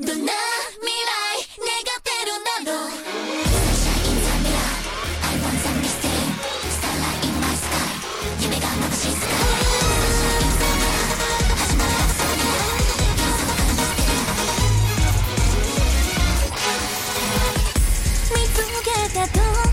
どんな未来願ってるんだろう Sunshine in the mirror I want some mystery Starlight in my sky 夢がまぶしい世界 Sunshine in the mirror 始まるラブストーリー幻想感じて見つけたと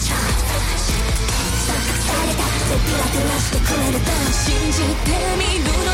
さらされた背開きはしてくれると信じてみるの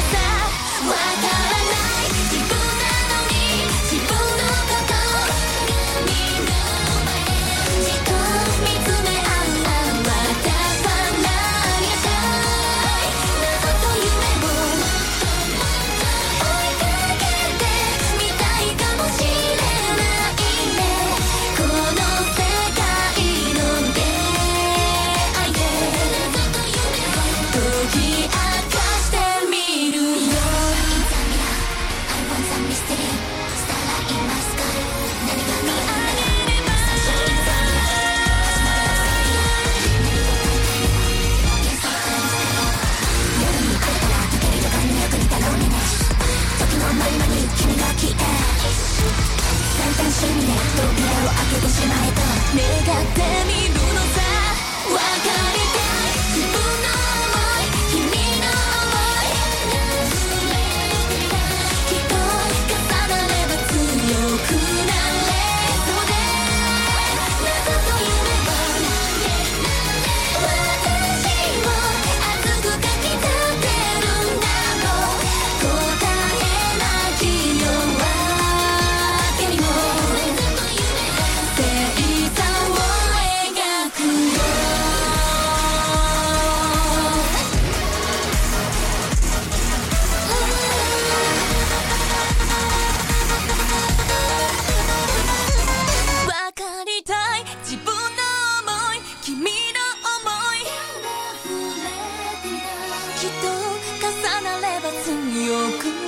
月に送